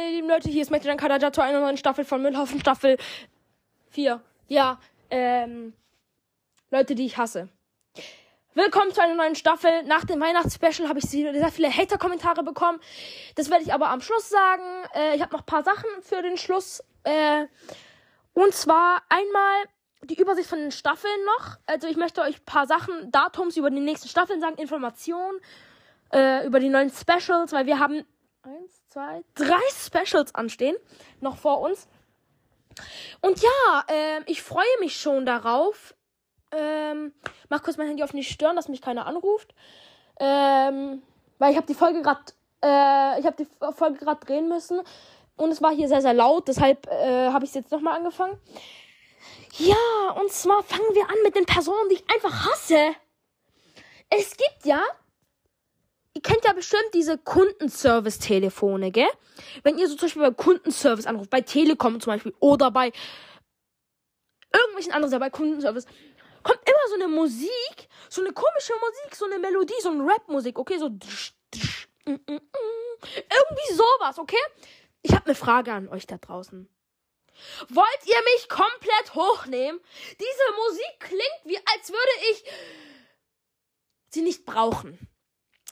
meine lieben Leute, hier ist Mädchen Kadaja zu einer neuen Staffel von Müllhaufen, Staffel 4. Ja, ähm, Leute, die ich hasse. Willkommen zu einer neuen Staffel. Nach dem Weihnachtsspecial habe ich sehr viele Hater-Kommentare bekommen. Das werde ich aber am Schluss sagen. Äh, ich habe noch ein paar Sachen für den Schluss. Äh, und zwar einmal die Übersicht von den Staffeln noch. Also ich möchte euch ein paar Sachen, Datums über die nächsten Staffeln sagen, Informationen äh, über die neuen Specials, weil wir haben zwei, drei Specials anstehen, noch vor uns. Und ja, äh, ich freue mich schon darauf. Ähm, mach kurz mein Handy auf nicht stören, dass mich keiner anruft. Ähm, weil ich habe die Folge gerade, äh, ich habe die Folge gerade drehen müssen und es war hier sehr sehr laut, deshalb äh, habe ich es jetzt nochmal angefangen. Ja, und zwar fangen wir an mit den Personen, die ich einfach hasse. Es gibt ja ihr kennt ja bestimmt diese Kundenservice-Telefone, gell? Wenn ihr so zum Beispiel bei Kundenservice anruft, bei Telekom zum Beispiel oder bei irgendwelchen anderen, bei Kundenservice, kommt immer so eine Musik, so eine komische Musik, so eine Melodie, so eine Rap-Musik, okay? So mm, mm, mm. irgendwie sowas, okay? Ich habe eine Frage an euch da draußen. Wollt ihr mich komplett hochnehmen? Diese Musik klingt wie, als würde ich sie nicht brauchen.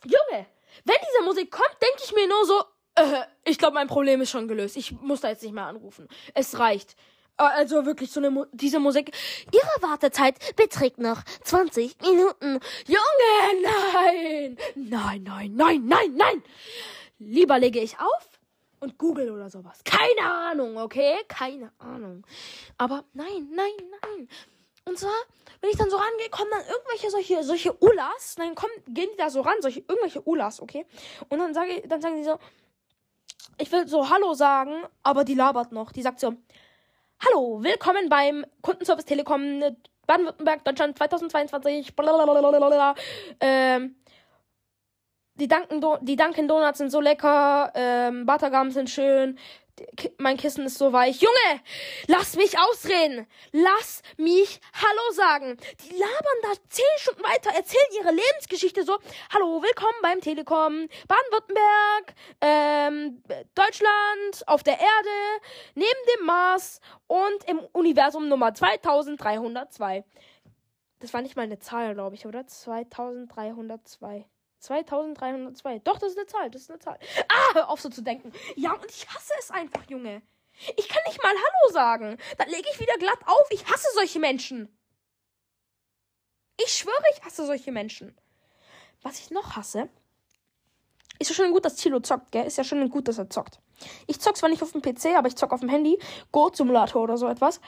Junge, wenn diese Musik kommt, denke ich mir nur so, äh, ich glaube, mein Problem ist schon gelöst. Ich muss da jetzt nicht mehr anrufen. Es reicht. Äh, also wirklich so eine Mu diese Musik. Ihre Wartezeit beträgt noch 20 Minuten. Junge, nein! Nein, nein, nein, nein, nein! Lieber lege ich auf und google oder sowas. Keine Ahnung, okay? Keine Ahnung. Aber nein, nein, nein. Und zwar, wenn ich dann so rangehe, kommen dann irgendwelche solche, solche Ulas. Dann kommen, gehen die da so ran, solche, irgendwelche Ulas, okay? Und dann sage dann sagen die so, ich will so Hallo sagen, aber die labert noch. Die sagt so, Hallo, willkommen beim Kundenservice Telekom Baden-Württemberg, Deutschland 2022. Blablabla. Ähm, die Dunkin, die Dunkin Donuts sind so lecker, ähm, Buttergums sind schön, mein Kissen ist so weich. Junge, lass mich ausreden. Lass mich Hallo sagen. Die labern da zehn Stunden weiter, erzählen ihre Lebensgeschichte so. Hallo, willkommen beim Telekom. Baden-Württemberg, ähm, Deutschland, auf der Erde, neben dem Mars und im Universum Nummer 2302. Das war nicht mal eine Zahl, glaube ich, oder? 2302. 2302. Doch, das ist eine Zahl. Das ist eine Zahl. Ah, hör auf so zu denken. Ja, und ich hasse es einfach, Junge. Ich kann nicht mal Hallo sagen. Dann lege ich wieder glatt auf. Ich hasse solche Menschen. Ich schwöre, ich hasse solche Menschen. Was ich noch hasse, ist ja schon gut, dass Tilo zockt, gell? Ist ja schon gut, dass er zockt. Ich zock zwar nicht auf dem PC, aber ich zock auf dem Handy. Goat-Simulator oder so etwas.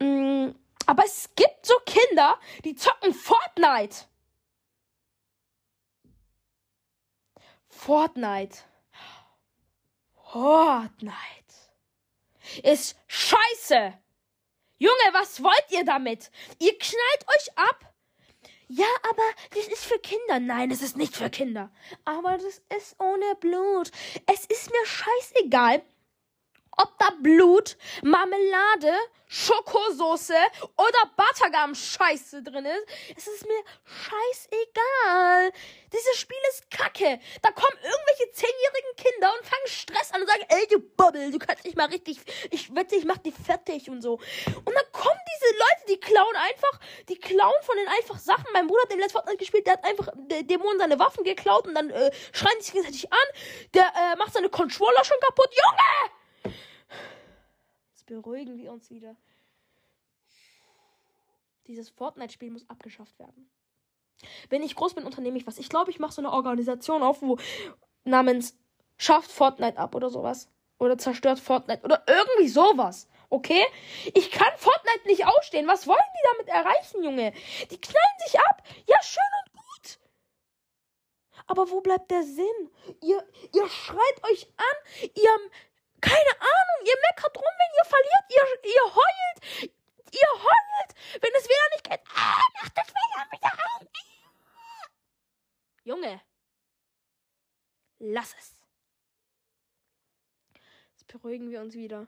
Mm, aber es gibt so Kinder, die zocken Fortnite. Fortnite. Fortnite. Ist scheiße. Junge, was wollt ihr damit? Ihr knallt euch ab. Ja, aber das ist für Kinder. Nein, es ist nicht für Kinder. Aber das ist ohne Blut. Es ist mir scheißegal, ob da Blut, Marmelade, Schokosoße oder Buttergum-Scheiße drin ist. Es ist mir scheißegal. Dieses Spiel ist kacke. Da kommen irgendwelche zehnjährigen Kinder und fangen Stress an und sagen, ey, du Bobbel, du kannst nicht mal richtig, ich wette, ich mach dich fertig und so. Und dann kommen diese Leute, die klauen einfach, die klauen von den einfach Sachen. Mein Bruder hat den letzten Fortnite gespielt, der hat einfach Dämonen seine Waffen geklaut und dann äh, schreien die sich gegenseitig an. Der äh, macht seine Controller schon kaputt. Junge! Beruhigen wir uns wieder. Dieses Fortnite-Spiel muss abgeschafft werden. Wenn ich groß bin, unternehme ich was. Ich glaube, ich mache so eine Organisation auf, wo namens schafft Fortnite ab oder sowas. Oder zerstört Fortnite oder irgendwie sowas. Okay? Ich kann Fortnite nicht ausstehen. Was wollen die damit erreichen, Junge? Die knallen sich ab. Ja, schön und gut. Aber wo bleibt der Sinn? Ihr, ihr schreit euch an, ihr keine Ahnung, ihr meckert rum, wenn ihr verliert, ihr, ihr heult, ihr heult, wenn es wieder nicht geht. Ah, macht das wieder wieder an. Junge, lass es. Jetzt beruhigen wir uns wieder.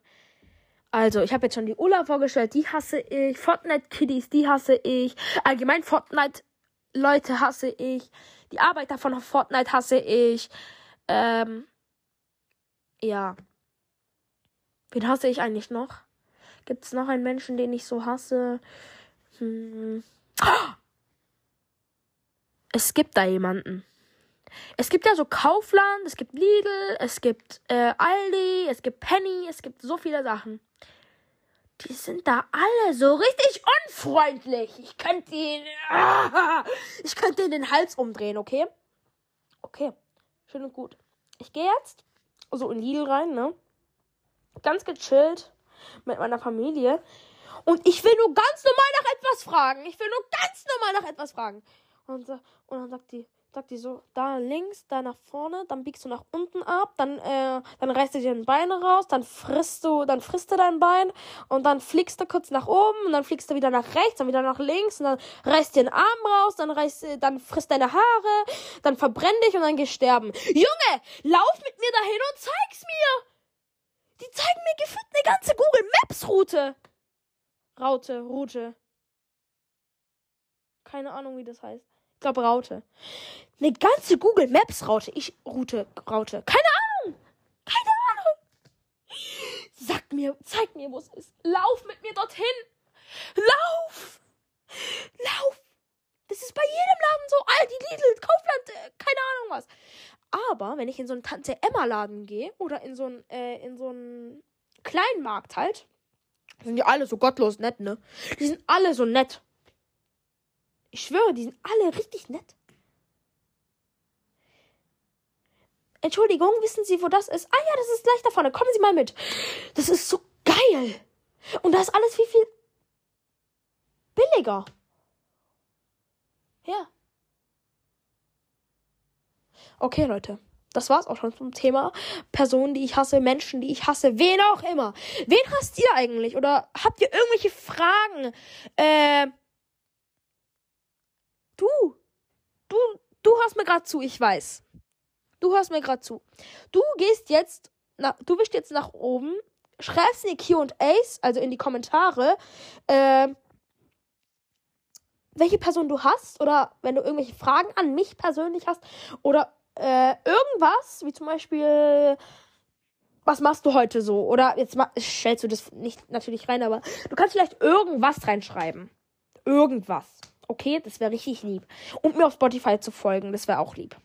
Also, ich habe jetzt schon die Ulla vorgestellt, die hasse ich. Fortnite Kiddies, die hasse ich. Allgemein Fortnite Leute hasse ich. Die Arbeiter von Fortnite hasse ich. Ähm, ja. Wen hasse ich eigentlich noch? Gibt es noch einen Menschen, den ich so hasse? Hm. Es gibt da jemanden. Es gibt ja so Kaufland, es gibt Lidl, es gibt äh, Aldi, es gibt Penny, es gibt so viele Sachen. Die sind da alle so richtig unfreundlich. Ich könnte ihn. Ah, ich könnte den Hals umdrehen, okay? Okay. Schön und gut. Ich gehe jetzt so in Lidl rein, ne? Ganz gechillt mit meiner Familie. Und ich will nur ganz normal nach etwas fragen. Ich will nur ganz normal nach etwas fragen. Und, und dann sagt die, sagt die so, da links, da nach vorne, dann biegst du nach unten ab, dann, äh, dann reißt du dir ein Bein raus, dann frisst du, dann frisst du dein Bein und dann fliegst du kurz nach oben und dann fliegst du wieder nach rechts, dann wieder nach links und dann reißt dir den Arm raus, dann reißt, dann frisst deine Haare, dann verbrenn dich und dann gehst sterben. Junge, lauf mit mir dahin und zeig's mir! Die zeigen mir gefühlt eine ganze Google Maps Route. Raute, Route. Keine Ahnung, wie das heißt glaube Raute. Eine ganze Google Maps Raute. Ich Route, Raute. Keine Ahnung. Keine Ahnung. Sag mir, zeig mir, wo es ist. Lauf mit mir dorthin. Lauf. Lauf. Das ist bei jedem Laden so. Aldi, Lidl, Kaufland, äh, keine Ahnung was. Aber wenn ich in so einen Tante Emma Laden gehe oder in so einen, äh, in so einen kleinen Markt halt, sind die alle so gottlos nett, ne? Die sind alle so nett. Ich schwöre, die sind alle richtig nett. Entschuldigung, wissen Sie, wo das ist? Ah ja, das ist gleich da vorne. Kommen Sie mal mit. Das ist so geil. Und da ist alles viel, viel billiger. Ja. Okay, Leute. Das war's auch schon zum Thema Personen, die ich hasse, Menschen, die ich hasse, wen auch immer. Wen hasst ihr eigentlich? Oder habt ihr irgendwelche Fragen? Äh, Du, du, du hörst mir gerade zu, ich weiß. Du hörst mir gerade zu. Du gehst jetzt, na, du wischst jetzt nach oben, schreibst in die Q&As, also in die Kommentare, äh, welche Person du hast oder wenn du irgendwelche Fragen an mich persönlich hast oder äh, irgendwas, wie zum Beispiel, was machst du heute so? Oder jetzt stellst du das nicht natürlich rein, aber du kannst vielleicht irgendwas reinschreiben. Irgendwas. Okay, das wäre richtig lieb. Und mir auf Spotify zu folgen, das wäre auch lieb.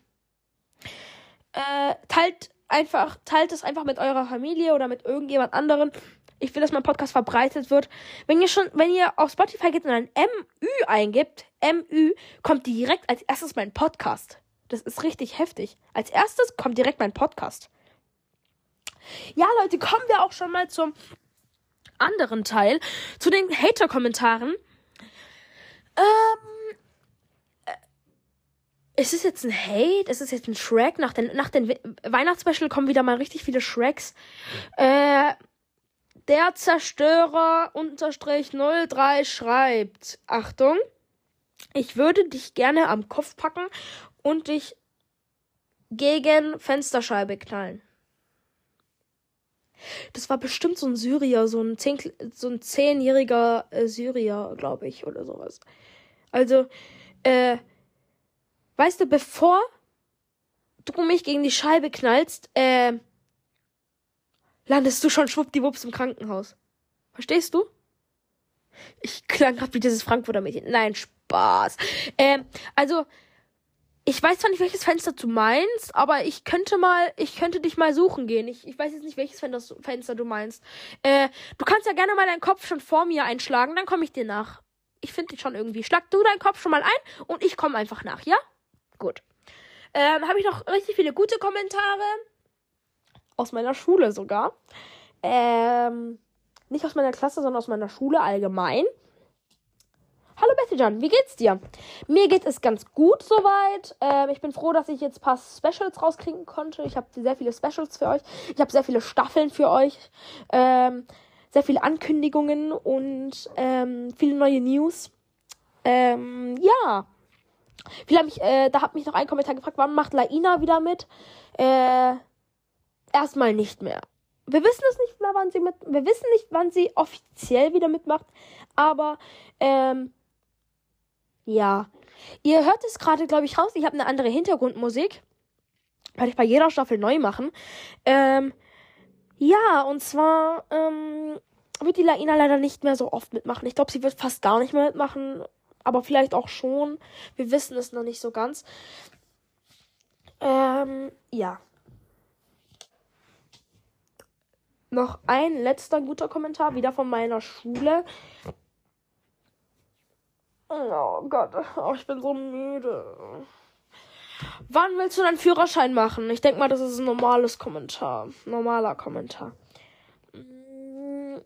Äh, teilt einfach, teilt es einfach mit eurer Familie oder mit irgendjemand anderen. Ich will, dass mein Podcast verbreitet wird. Wenn ihr schon, wenn ihr auf Spotify geht und ein MÜ eingibt, MÜ, kommt direkt als erstes mein Podcast. Das ist richtig heftig. Als erstes kommt direkt mein Podcast. Ja, Leute, kommen wir auch schon mal zum anderen Teil, zu den Hater-Kommentaren. Ähm. Äh, ist es jetzt ein Hate? Ist es jetzt ein Shrek? Nach den, nach den Weihnachtsspecial kommen wieder mal richtig viele Shreks. Äh, der Zerstörer unterstrich 03 schreibt. Achtung. Ich würde dich gerne am Kopf packen und dich gegen Fensterscheibe knallen. Das war bestimmt so ein Syrier, so ein, zehn, so ein zehnjähriger äh, Syrier, glaube ich, oder sowas. Also, äh, weißt du, bevor du mich gegen die Scheibe knallst, äh, landest du schon schwuppdiwupps im Krankenhaus. Verstehst du? Ich klang grad wie dieses Frankfurter Mädchen. Nein, Spaß. Ähm, also, ich weiß zwar nicht, welches Fenster du meinst, aber ich könnte mal, ich könnte dich mal suchen gehen. Ich, ich weiß jetzt nicht, welches Fenster du meinst. Äh, du kannst ja gerne mal deinen Kopf schon vor mir einschlagen, dann komme ich dir nach. Ich finde dich schon irgendwie. Schlag du deinen Kopf schon mal ein und ich komme einfach nach, ja? Gut. Ähm, habe ich noch richtig viele gute Kommentare. Aus meiner Schule sogar. Ähm, nicht aus meiner Klasse, sondern aus meiner Schule allgemein. Hallo Bettyjan, wie geht's dir? Mir geht es ganz gut soweit. Ähm, ich bin froh, dass ich jetzt ein paar Specials rauskriegen konnte. Ich habe sehr viele Specials für euch. Ich habe sehr viele Staffeln für euch. Ähm, sehr viele Ankündigungen und ähm, viele neue News. Ähm, ja. Viele haben mich, äh, da hat mich noch ein Kommentar gefragt, wann macht Laina wieder mit? Äh, erstmal nicht mehr. Wir wissen es nicht mehr, wann sie mit, wir wissen nicht, wann sie offiziell wieder mitmacht, aber ähm, ja. Ihr hört es gerade, glaube ich, raus. Ich habe eine andere Hintergrundmusik. Werde ich bei jeder Staffel neu machen. Ähm, Ja, und zwar ähm, wird die Laina leider nicht mehr so oft mitmachen. Ich glaube, sie wird fast gar nicht mehr mitmachen, aber vielleicht auch schon. Wir wissen es noch nicht so ganz. Ähm, ja. Noch ein letzter guter Kommentar, wieder von meiner Schule. Oh Gott, oh, ich bin so müde. Wann willst du deinen Führerschein machen? Ich denke mal, das ist ein normales Kommentar. Normaler Kommentar. Mm,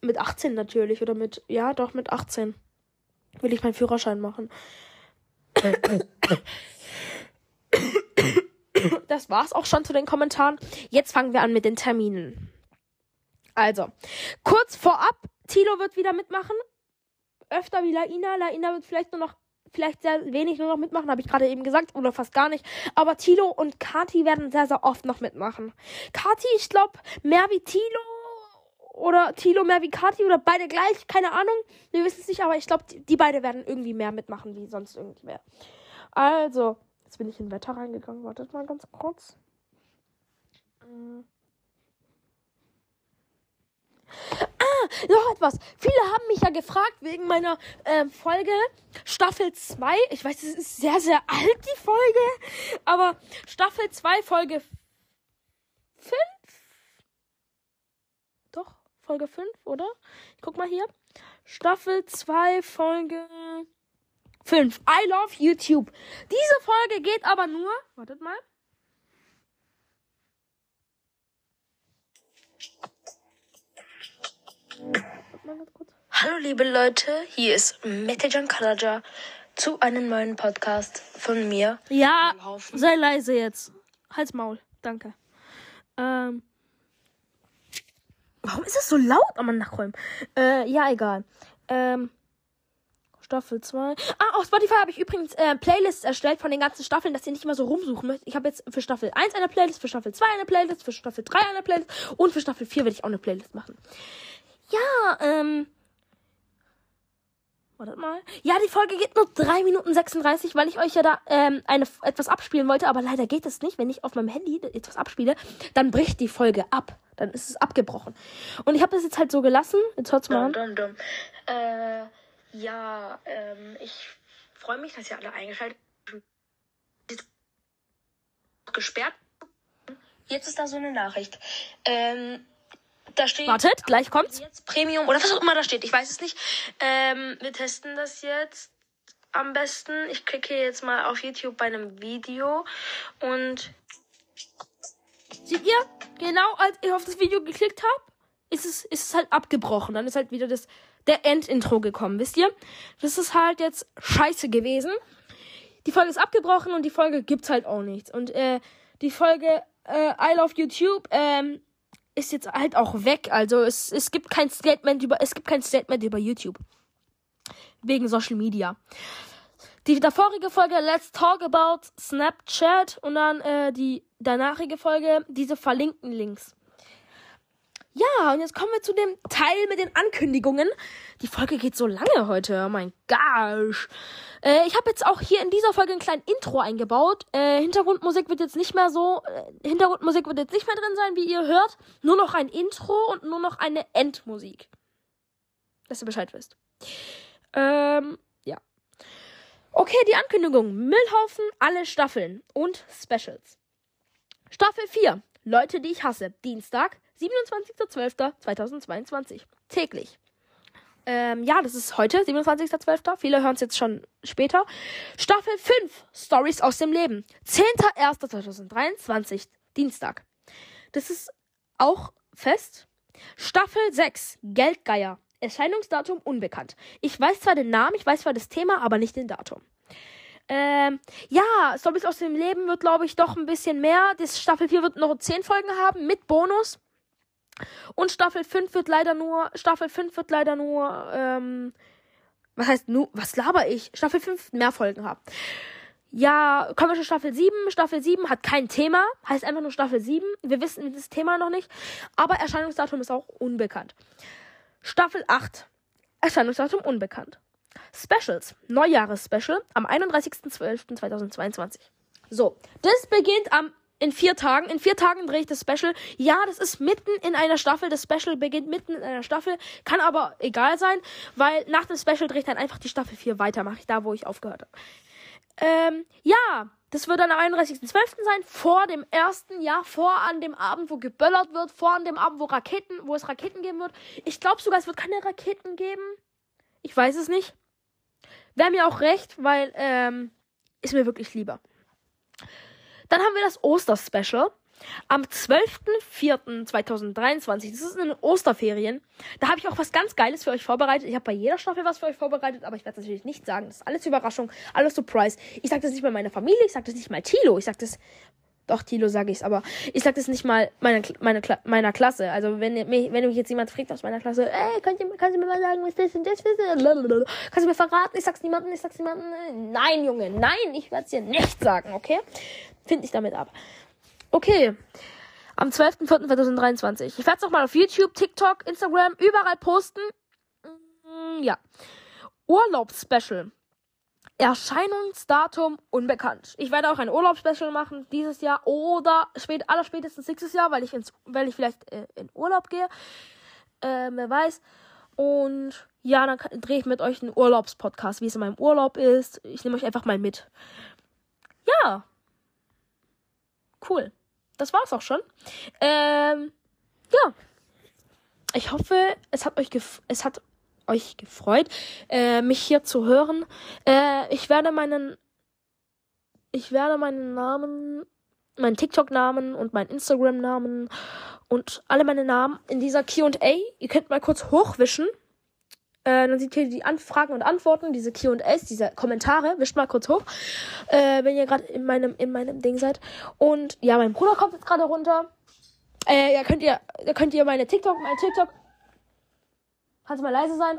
mit 18 natürlich. Oder mit. Ja, doch, mit 18. Will ich meinen Führerschein machen. Das war's auch schon zu den Kommentaren. Jetzt fangen wir an mit den Terminen. Also, kurz vorab, Tilo wird wieder mitmachen. Öfter wie Laina. Laina wird vielleicht nur noch, vielleicht sehr wenig nur noch mitmachen, habe ich gerade eben gesagt, oder fast gar nicht. Aber Tilo und Kati werden sehr, sehr oft noch mitmachen. Kati, ich glaube, mehr wie Tilo. Oder Tilo mehr wie Kati oder beide gleich, keine Ahnung. Wir wissen es nicht, aber ich glaube, die, die beide werden irgendwie mehr mitmachen wie sonst irgendwer. Also, jetzt bin ich in Wetter reingegangen. Wartet mal ganz kurz. Noch etwas. Viele haben mich ja gefragt wegen meiner äh, Folge Staffel 2. Ich weiß, es ist sehr, sehr alt, die Folge. Aber Staffel 2, Folge 5? Doch, Folge 5, oder? Ich guck mal hier. Staffel 2, Folge 5. I love YouTube. Diese Folge geht aber nur. Wartet mal. Hallo liebe Leute, hier ist Metejan Kalaja zu einem neuen Podcast von mir. Ja, sei leise jetzt. Halt's Maul. Danke. Ähm. Warum ist es so laut? Man, nachräumen. Äh, ja, egal. Ähm. Staffel 2. Ah, auf Spotify habe ich übrigens äh, Playlists erstellt von den ganzen Staffeln, dass ihr nicht immer so rumsuchen müsst. Ich habe jetzt für Staffel 1 eine Playlist, für Staffel 2 eine Playlist, für Staffel 3 eine Playlist und für Staffel 4 werde ich auch eine Playlist machen. Ja, ähm. Wartet mal. Ja, die Folge geht nur 3 Minuten 36, weil ich euch ja da ähm, eine, etwas abspielen wollte, aber leider geht es nicht. Wenn ich auf meinem Handy etwas abspiele, dann bricht die Folge ab. Dann ist es abgebrochen. Und ich habe das jetzt halt so gelassen. Jetzt hört's mal Dum, dum, dum. Äh, ja, ähm, ich freue mich, dass ihr alle eingeschaltet habt. Gesperrt. Jetzt ist da so eine Nachricht. Ähm, da steht. Wartet, gleich kommt's. Jetzt Premium oder was auch immer da steht. Ich weiß es nicht. Ähm, wir testen das jetzt am besten. Ich klicke jetzt mal auf YouTube bei einem Video und Seht ihr? Genau als ich auf das Video geklickt habe, ist es, ist es halt abgebrochen. Dann ist halt wieder das, der Endintro gekommen, wisst ihr? Das ist halt jetzt scheiße gewesen. Die Folge ist abgebrochen und die Folge gibt's halt auch nichts. Und äh, die Folge äh, I Love YouTube ähm, ist jetzt halt auch weg. Also es, es gibt kein Statement über es gibt kein Statement über YouTube wegen Social Media. Die davorige Folge Let's Talk About Snapchat und dann äh, die danachige Folge diese verlinkten Links. Ja, und jetzt kommen wir zu dem Teil mit den Ankündigungen. Die Folge geht so lange heute. Oh mein gosh. Äh, ich habe jetzt auch hier in dieser Folge ein kleines Intro eingebaut. Äh, Hintergrundmusik wird jetzt nicht mehr so. Äh, Hintergrundmusik wird jetzt nicht mehr drin sein, wie ihr hört. Nur noch ein Intro und nur noch eine Endmusik. Dass ihr Bescheid wisst. Ähm, ja. Okay, die Ankündigung. Müllhaufen, alle Staffeln und Specials. Staffel 4. Leute, die ich hasse. Dienstag, 27.12.2022. Täglich. Ähm, ja, das ist heute, 27.12. Viele hören es jetzt schon später. Staffel 5, Stories aus dem Leben. 10.01.2023, Dienstag. Das ist auch fest. Staffel 6, Geldgeier. Erscheinungsdatum unbekannt. Ich weiß zwar den Namen, ich weiß zwar das Thema, aber nicht den Datum. Ähm, ja, Stories aus dem Leben wird, glaube ich, doch ein bisschen mehr. Das Staffel 4 wird noch 10 Folgen haben mit Bonus. Und Staffel 5 wird leider nur, Staffel 5 wird leider nur, ähm, was heißt nur, was laber ich? Staffel 5 mehr Folgen haben. Ja, kommen wir schon Staffel 7. Staffel 7 hat kein Thema, heißt einfach nur Staffel 7. Wir wissen das Thema noch nicht, aber Erscheinungsdatum ist auch unbekannt. Staffel 8. Erscheinungsdatum unbekannt. Specials. Neujahres-Special am 31.12.2022. So, das beginnt am in vier Tagen. In vier Tagen drehe ich das Special. Ja, das ist mitten in einer Staffel. Das Special beginnt mitten in einer Staffel. Kann aber egal sein, weil nach dem Special drehe ich dann einfach die Staffel 4 weiter. Mache ich da, wo ich aufgehört habe. Ähm, ja, das wird dann am 31.12. sein, vor dem ersten Jahr, vor an dem Abend, wo geböllert wird, vor an dem Abend, wo Raketen, wo es Raketen geben wird. Ich glaube sogar, es wird keine Raketen geben. Ich weiß es nicht. Wäre mir auch recht, weil, ähm, ist mir wirklich lieber. Dann haben wir das Oster-Special. Am 12.04.2023, das ist in den Osterferien, da habe ich auch was ganz Geiles für euch vorbereitet. Ich habe bei jeder Staffel was für euch vorbereitet, aber ich werde es natürlich nicht sagen. Das ist alles Überraschung, alles Surprise. Ich sage das nicht mal meiner Familie, ich sage das nicht mal Tilo, ich sage das doch, Tilo sage ich's, aber ich sag das nicht mal meiner, meiner, meiner Klasse. Also wenn, mich, wenn mich jetzt jemand fragt aus meiner Klasse, ey, könnt ihr, kannst du mir mal sagen, was das und das ist? Kannst du mir verraten? Ich sag's niemandem, ich sag's niemandem. Nein, Junge, nein, ich werde es dir nicht sagen, okay? Find ich damit ab. Okay. Am 12.04.2023. Ich werde es nochmal auf YouTube, TikTok, Instagram, überall posten. Mm, ja. Urlaubsspecial. Erscheinungsdatum unbekannt. Ich werde auch ein Urlaubsspecial machen dieses Jahr oder spät, aller spätestens nächstes Jahr, weil ich ins, weil ich vielleicht äh, in Urlaub gehe. Äh, wer weiß. Und ja, dann drehe ich mit euch einen Urlaubspodcast, wie es in meinem Urlaub ist. Ich nehme euch einfach mal mit. Ja. Cool. Das war's auch schon. Ähm, ja. Ich hoffe, es hat euch es hat euch gefreut, äh, mich hier zu hören. Äh, ich werde meinen, ich werde meinen Namen, meinen TikTok-Namen und meinen Instagram-Namen und alle meine Namen in dieser Q&A. Ihr könnt mal kurz hochwischen. Äh, dann seht ihr die Anfragen und Antworten, diese Q&As, diese Kommentare. Wischt mal kurz hoch, äh, wenn ihr gerade in meinem, in meinem Ding seid. Und ja, mein Bruder kommt jetzt gerade runter. Äh, ja, könnt ihr, da könnt ihr meine TikTok, mein TikTok Kannst du mal leise sein?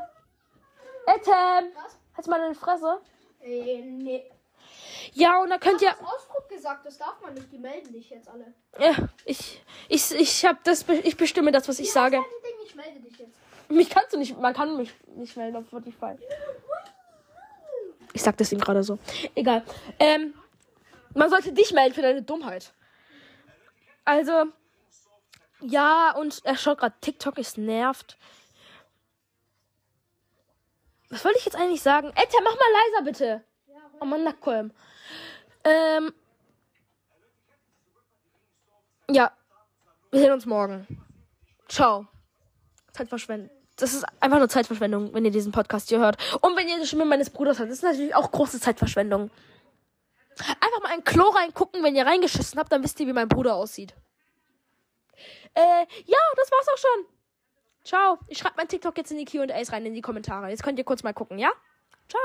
Etem! Was? Hast du mal eine Fresse? Äh, nee. Ja, und da könnt ihr. Ich Ausdruck gesagt, das darf man nicht. Die melden dich jetzt alle. Ja, ich. Ich, ich hab das. Ich bestimme das, was ich ja, sage. Ding, ich melde dich jetzt. Mich kannst du nicht. Man kann mich nicht melden auf Spotify. Ich sag das ihm gerade so. Egal. Ähm. Man sollte dich melden für deine Dummheit. Also. Ja, und er schaut gerade TikTok, es nervt. Was wollte ich jetzt eigentlich sagen? Etta, mach mal leiser bitte. oh Mann, Nackkolm. Ähm. Ja. Wir sehen uns morgen. Ciao. Zeitverschwendung. Das ist einfach nur Zeitverschwendung, wenn ihr diesen Podcast hier hört. Und wenn ihr die Stimme meines Bruders hört. Das ist natürlich auch große Zeitverschwendung. Einfach mal ein Klo reingucken, wenn ihr reingeschissen habt, dann wisst ihr, wie mein Bruder aussieht. Äh, ja, das war's auch schon. Ciao. Ich schreibe mein TikTok jetzt in die QAs rein, in die Kommentare. Jetzt könnt ihr kurz mal gucken, ja? Ciao.